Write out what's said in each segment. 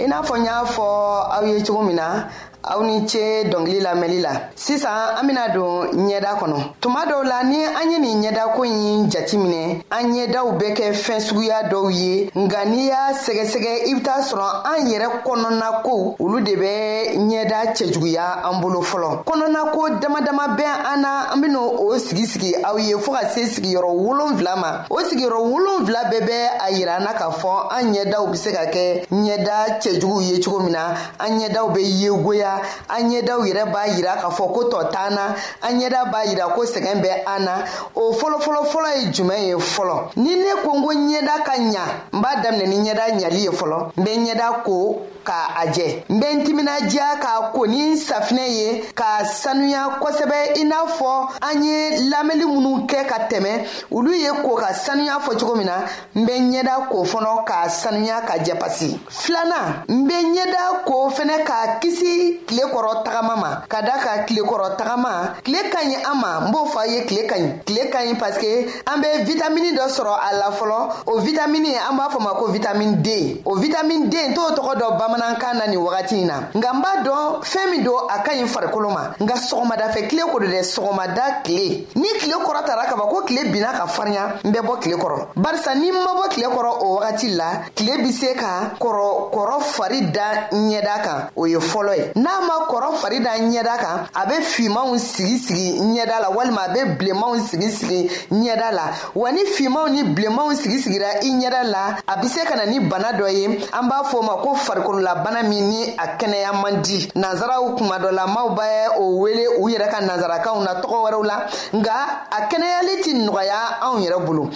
i n'a fɔ n y'a fɔ aw ye cogo min na aw ni ce dɔngili lamɛnli la sisan an bena don ɲɛda kɔnɔ tuma dɔw la ni an ye nin ɲɛda ko ɲi jatiminɛ an ɲɛdaw bɛ kɛ fɛn suguya dɔw ye nka n'i y'a sɛgɛsɛgɛ i be t'a sɔrɔ an yɛrɛ kɔnɔna kow olu de bɛ ɲɛda cɛjuguya an bolo fɔlɔ kɔnɔna ko dama dama bɛ an na an ben'o o sigi sigi aw ye fɔɔ ka se sigiyɔrɔ wolonfila ma o sigiyɔrɔ wolonfila bɛɛ bɛ a yira an na k'a fɔ an ɲɛdaw bɛ se ka kɛ ɲɛda cɛjuguw ye cogo min na an ɲɛdaw bɛ yegoya an ɲɛdaw yɛrɛ b'a yira k'a fɔ ko tɔ t'an na an ɲɛda b'a yira ko sɛgɛn bɛ an na o fɔlɔfɔlɔfɔlɔ ye jumɛn ye fɔlɔ ni ne ko n ko ɲɛda ka ɲa n b'a daminɛ ni ɲɛda ɲali ye fɔlɔ n bɛ ɲɛda ko ka a jɛ n bɛ n timinadiya ka ko ni safinɛ ye ka sanuya kosɛbɛ i n'a fɔ an ye lamɛnni minnu kɛ ka tɛmɛ olu ye ko ka sanuya fɔ cogo min na n bɛ ɲɛda ko fɔlɔ ka sanuya ka jɛpasi filanan n bɛ ɲɛda ko fɛnɛ ka kisi tile kɔrɔ tagama ma ka da ka tile kɔrɔ tagama tile ka ɲi an ma n b'o fɔ a ye tile ka ɲi tile ka ɲi paseke an be vitamini dɔ sɔrɔ a la fɔlɔ o vitamini an b'a fɔ ma ko vitamini d o vitamini d n t'o tɔgɔ dɔ bamanankan na nin wagati na nka n b'a dɔn fɛɛn min don a ka ɲi farikolo ma nka sɔgɔmadafɛ kile ko do dɛ sɔgɔmada kile ni kile kɔrɔtara ka ban ko kile binna ka farinya n bɛ bɔ kile kɔrɔ barisa ni n ma bɔ kile kɔrɔ o wagati la tile bi se ka kɔrɔ kɔrɔ fari da ɲɛda kan o ye fɔlɔ ye n'a ma kɔrɔ fari da ɲɛda kan a bɛ fimanw sigi sigi ɲɛda la walima a bɛ bilenmanw sigi sigi ɲɛda la wa ni fimanw ni bilenmanw sigi sigira i ɲɛda la a bɛ se ka na ni bana dɔ ye an b'a fɔ o ma ko farikololabana min ni a kɛnɛya man di nanzaraw kuma dɔ la maaw bɛ o wele u yɛrɛ ka nanzarakanw na tɔgɔ wɛrɛw la nka a kɛnɛyali tɛ nɔgɔya anw yɛrɛ bolo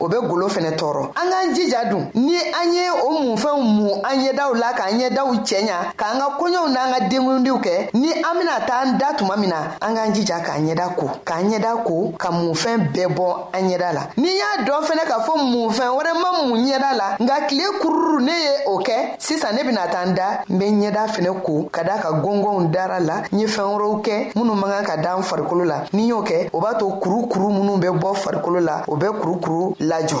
o bɛ golo fɛnɛ tɔɔrɔ an k'an jija dun ni an ye o munfɛnw mun an ɲɛdaw la k'an ɲɛdaw cɛɲa k'an ka koɲɛw n'an ka denkundiw kɛ ni an bena taa an da tuma min na an k'an jija k'an ɲɛda ko k'an ɲɛda ko ka munfɛn bɛɛ bɔ an ɲɛda la ni y'a dɔn fɛnɛ k'a fɔ munfɛn wɛrɛ ma mun ɲɛda la nka kile kururu ne ye o kɛ sisan ne bɛna taa n da n bɛ ɲɛda fɛnɛ ko ka da ka gɔngɔnw dara la n ye fɛn wɛrɛw kɛ minnu man kan ka da n farikolo la ni y'o kɛ o b'a to kurukuru minnu bɛ bɔ farikolo la o bɛ kurukuru lajɔ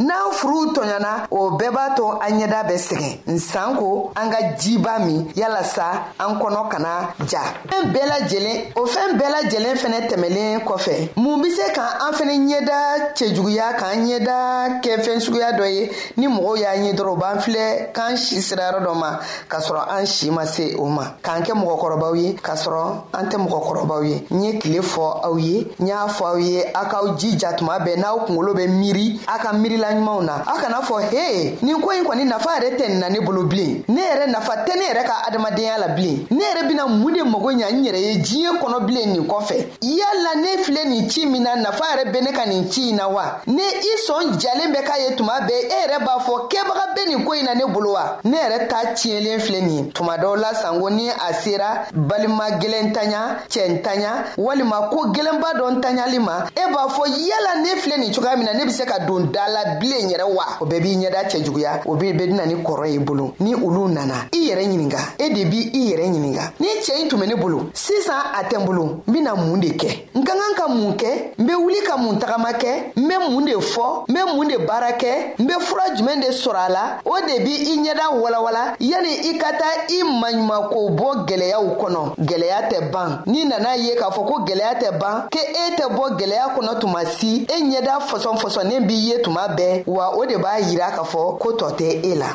n'an furuw tɔɲɔna o bɛɛ b'a to an ɲɛda bɛ sɛgɛn nsan ko an ka jiba min yalasa an kɔnɔ kana ja fɛn bɛɛ lajɛlen o fɛn bɛɛ lajɛlen fɛnɛ tɛmɛlen kɔfɛ mun be se ka an fɛnɛ ɲɛda cɛjuguya k'an ɲɛda kɛ fɛn suguya dɔ ye ni mɔgɔw y'a ɲɛ dɔrɔn u b'an filɛ k'an si sirayɔrɔ dɔ ma k'a sɔrɔ an si ma se o ma k'an kɛ mɔgɔkɔrɔbaw ye k'a sɔrɔ an tɛ mɔgɔkɔrɔbaw ye n ye tile fɔ aw ye n y'a fɔ aw ye a k'aw jija tuma bɛɛ n'aw kungolo bɛ miiri a ka miirila ɲumanw na aw kana fɔ he nin ko ɲi kɔni nafa yɛrɛ tɛ nin na ne bolo bilen ne yɛrɛ nafa tɛ ne yɛrɛ ka adamadenya la bilen ne yɛrɛ bɛna mun de mago ɲa n yɛrɛ ye diɲɛ kɔnɔ bilen nin kɔfɛ yala ne filɛ nin ci min na nafa yɛrɛ bɛ ne ka nin ci in na wa ne i sɔn jalen bɛ k'a ye tuma bɛɛ e yɛrɛ b'a fɔ kɛbaga bɛ nin ko in na ne bolo wa ne yɛrɛ ta tiɲɛlen filɛ nin ye tuma dɔw la sanko ni a sera balima gɛlɛn ntanya cɛ ntanya walima ko gɛlɛnba dɔ ntanyali ma e b'a fɔ yala ne filɛ nin cogoya min na ne bɛ se ka don da la bilen yɛrɛ wa o bɛɛ b'i ɲɛda cɛ juguya o bɛ bɛ dina ni kɔrɔ ye bolo ni olu nana i yɛrɛ ɲininka e de b' i yɛrɛ ɲininka ni cɛ in tun bɛ ne bolo sisan a tɛ n bolo n bɛna mun de kɛ n ka kan ka mun kɛ n bɛ wuli ka mun tagama kɛ n bɛ mun de fɔ n bɛ mun de baara kɛ n bɛ fura jumɛn de sɔrɔ a la o de bɛ i ɲɛda walawala yanni i ka taa i maɲumanko bɔ gɛlɛyaw kɔnɔ gɛlɛya tɛ ban n'i nana ye k'a fɔ ko gɛlɛya tɛ ban ke e tɛ bɔ gɛlɛya kɔnɔ tuma si e ɲɛda fɔsɔn fɔsɔnnen b'i ye tuma bɛɛ wa o de b'a yira k'a fɔ ko tɔ tɛ e la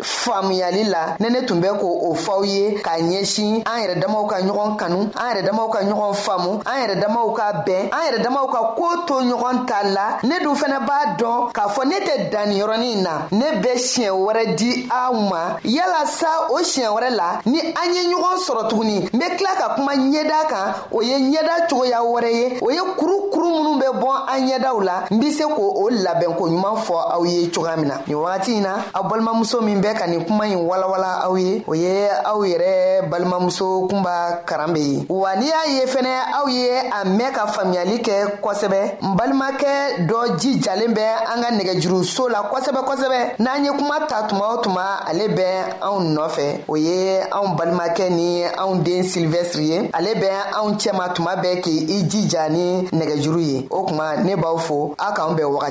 faamuyali la ne ne tun bɛ ko o fɔw ye ka ɲɛsin an yɛrɛ damaw ka ɲɔgɔn kanu an yɛrɛ damaw ka ɲɔgɔn faamu an yɛrɛ damaw ka bɛn an yɛrɛ damaw ka ko to ɲɔgɔn ta la ne dun fana b'a dɔn k'a fɔ ne tɛ danni yɔrɔnin na ne bɛ siɲɛ wɛrɛ di aw ma yala sa o siɲɛ wɛrɛ la ni an ye ɲɔgɔn sɔrɔ tuguni n bɛ tila ka kuma ɲɛda kan o ye ɲɛda cogoya wɛrɛ ye o ye kurukuru minnu bɛ bɔ an ɲɛdaw la n bɛ se k'o labɛnko ɲuman fɔ aw ye cogoya min na nin wagati in na aw balimamuso min bɛ ka nin kuma ɲi walawala aw ye o ye aw yɛrɛ balimamuso kunba karan be ye wa n'i y'a ye fɛnɛ aw ye a mɛn ka faamuyali kɛ kosɛbɛ n balimakɛ dɔ ji jalen bɛ an ka nɛgɛjuruso la kosɛbɛ kosɛbɛ n'an ye kuma ta tuma o tuma ale bɛ anw nɔfɛ o ye anw balimakɛ ni anw den silvɛsiri ye ale bɛ anw cɛma tuma bɛɛ k'i i jija ni nɛgɛjuru ye o kuma ne b'aw fo aw k'an bɛɛ wagati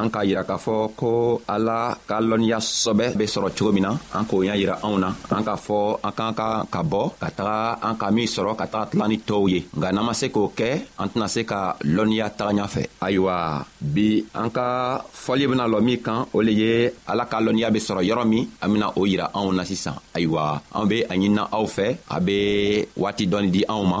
an k'a yira k'a fɔ ko ala ka lɔnniya sɔbɛ be sɔrɔ cogo min na an k'o y'a yira anw na an k'a fɔ an k'an ka ka bɔ ka taga an ka min sɔrɔ ka taga tilan ni tɔɔw ye nka n'an ma se k'o kɛ an tɛna se ka lɔnniya taga ɲa fɛ ayiwa bi an ka fɔli bena lɔ min kan o le ye ala ka lɔnniya be sɔrɔ yɔrɔ min an bena o yira anw na sisan ayiwa an be a ɲinina aw fɛ a be waati dɔɔni di anw ma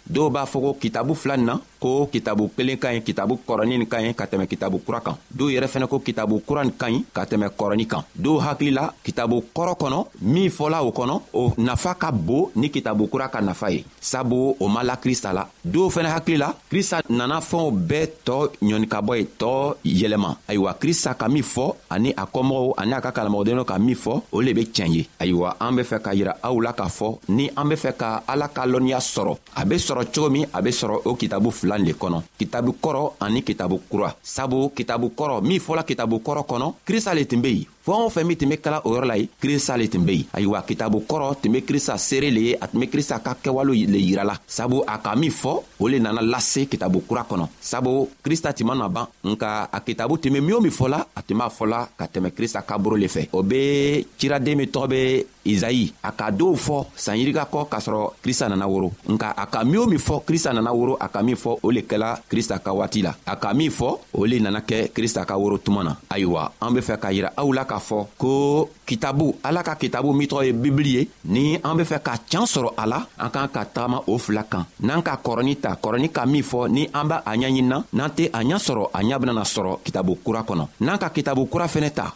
dɔw b'a fɔ ko kitabu fila nin na ko kitabu kelen ka ɲi kitabu kɔrɔnin nin ka ɲi ka tɛmɛ kitabu kura kan dɔw yɛrɛ fɛnɛ ko kitabu kura nin ka ɲi ka tɛmɛ kɔrɔnin kan dɔw hakili la kitabu kɔrɔ kɔnɔ min fɔla o kɔnɔ o nafa ka bon ni kitabu kura ka nafa ye sabu o ma la krista la dɔw fɛnɛ hakili la krista nana fɛnw bɛɛ tɔɔ ɲɔnikabɔ ye tɔɔ yɛlɛma ayiwa krista ka min fɔ ani a kɔmɔgɔw ani a ka kalamɔgɔdenw ka min fɔ o le be tiɲɛ ye ayiwa an be fɛ ka yira aw la k'a fɔ ni an be fɛ ka ala ka lɔnniya sɔrɔ a be sɔrɔ cogo min a be sɔrɔ o kitabu filan le kɔnɔ kitabu kɔrɔ ani kitabu kura sabu kitabu kɔrɔ min fɔla kitabu kɔrɔ kɔnɔ krista le tun be yen fɛn o fɛn min tun be kala o yɔrɔ la ye krista le tun be yen ayiwa kitabu kɔrɔ tun be krista seere le ye a tun be krista ka kɛwale le yirala sabu a ka min fɔ o le nana lase kitabu kura kɔnɔ sabu krista tun ma na ban nka a kitabu tun be min o min fɔla a tun b'a fɔla ka tɛmɛ krista kaburu le fɛ o be ciraden min tɔgɔ be izayi a ka dɔw fɔ sanyirika kɔ k'a sɔrɔ krista nana woro nka a ka min o min fɔ krista nana woro a ka min fɔ o le kɛla krista ka waati la a ka min fɔ o le nana kɛ krista ka woro tuma na ayiwa an be fɛ k'a yira aw la k'a fɔ ko kitabu ala ka kitabu min tɔgɔ ye bibili ye ni an be fɛ ka can sɔrɔ a la an k'an ka tagama o fila kan n'an ka kɔrɔni ta kɔrɔni ka min fɔ ni an b'a a ɲaɲinina n'an tɛ a ɲa sɔrɔ a ɲa benana sɔrɔ kitabu kura kɔnɔ n'an ka kitabu kura fɛnɛ ta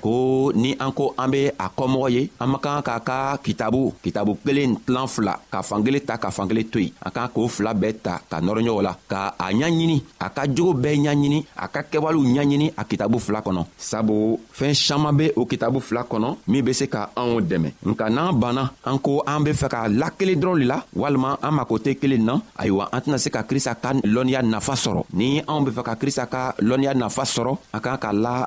ko ni an ko an be a kɔmɔgɔ ye an man kan k'a ka kitabu kitabu kelen tilan fila ka fankelen ta ka fankelen to yen a kan k'o fila bɛɛ ta ka nɔrɔ ɲɔgɔn la ka a ɲaɲini a ka jogo bɛɛ ɲaɲini a ka kɛwalew ɲaɲini a kitabu fila kɔnɔ sabu fɛɛn saman be o kitabu fila kɔnɔ min be se ka anw dɛmɛ nka n'an banna an ko an be fɛ k'a lakelen dɔrɔn le la walima an mako tɛ kelen na ayiwa an tɛna se ka krista ka lɔnniya nafa sɔrɔ ni anw be fɛ ka krista ka lɔnniya nafa sɔrɔ an k'an ka la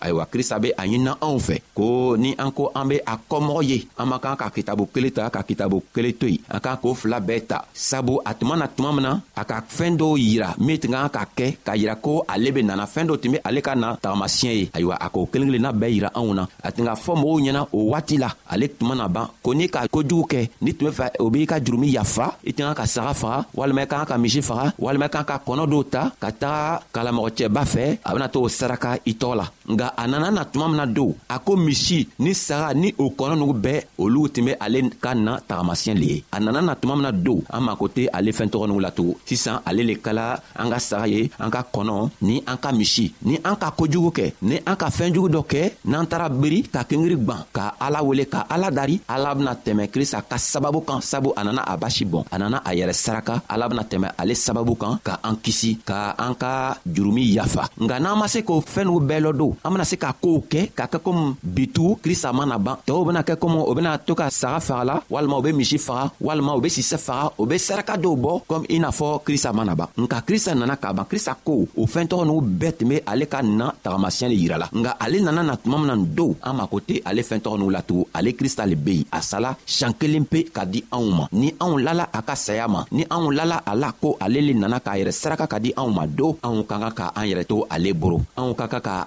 ayiwa krista be a ɲinina anw fɛ ko ni an ko an be a kɔmɔgɔ ye an man kan ka kitabu kelen ta ka kitabu kelen to yen an k'an k'o fila bɛɛ ta sabu a tuma na tuma min na a ka fɛɛn dɔw yira min tun kan ka kɛ k'a yira ko ale be nana fɛɛn dɔ tun be ale ka na tagamasiyɛ ye ayiwa a k'o kelen kelenna bɛɛ yira anw na a tun ka fɔ mɔgɔw ɲɛna o waati la ale tun mana ban ko n'i ka kojugu kɛ ni tun bɛ fɛ o b'i ka jurumi yafa i tun ka saga faga walima i kan ka misi faga walima i kan ka kɔnɔ dɔw ta ka taga kalamɔgɔcɛba fɛ a bɛna to o saraka i tɔgɔ la nka a nana na tuma min na don a ko misi ni saga ni o kɔnɔ nugu bɛɛ olu tun bɛ ale ka na tagamasiyɛn le ye a nana na tuma min na don an mako tɛ ale fɛn tɔgɔ nugu la tugun sisan ale le kala an ka saga ye an ka kɔnɔ ni an ka misi ni an ka kojugu kɛ ni an ka fɛɛn jugu dɔ kɛ n'an taara beri ka kengiri gwan ka ala wele ka ala dari ala bena tɛmɛ krista ka sababu kan sabu a nana a basi bɔn a nana a yɛrɛ saraka ala bena tɛmɛ ale sababu kan ka an kisi ka an ka jurumi yafa nka n'an ma se k'o fɛɛn n'u bɛɛ lɔ don an bena se ka koow kɛ k'a kɛ komi bitu krista ma na ban tɔɔw bena kɛ komi o bena to ka saga faga la walima o be misi faga walima o be sisɛ faga o be saraka dɔw bɔ komi i n'a fɔ krista ma na ban nka krista nana k'a ban krista ko o fɛɛntɔgɔ n'u bɛɛ tun be ale ka na tagamasiyɛn le yira la nka ale nana na tuma min na nin don an mako tɛ ale fɛɛntɔgɔ n'u latugun ale krista le be yen a sala siɲan kelen pe ka di anw ma ni anw lala a ka saya ma ni anw lala a la ko ale le nana k'a yɛrɛ saraka ka di anw ma don anw ka kan ka an yɛrɛ to ale boro anw ka kan ka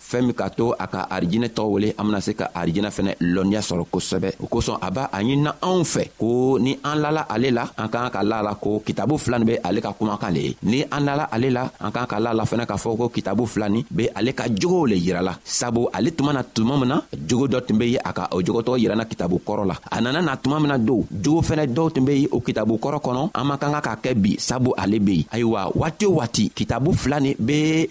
fɛɛn min k'a to a ka arijinɛ tɔgɔ wele an bena se ka arijinɛ fɛnɛ lɔnniya sɔrɔ kosɛbɛ o kosɔn a b'a a ɲinina anw fɛ ko ni an lala ale la an k'an ka la la ko kitabu fila ni be ale ka kumakan le ye ni an lala ale la an k'an ka la la fɛnɛ k'a fɔ ko kitabu fila ni be ale ka jogow le yirala sabu ale tuma na tuma min na jogo dɔ tun be ye a ka o jogotɔgɔ yirana kitabu kɔrɔ la a nana na tuma min na don jogo fɛnɛ dɔw tun be ye o kitabu kɔrɔ kɔnɔ an man kan ka k'a kɛ bi sabu ale be yen ayiwa waati o waati kitabu fila ni be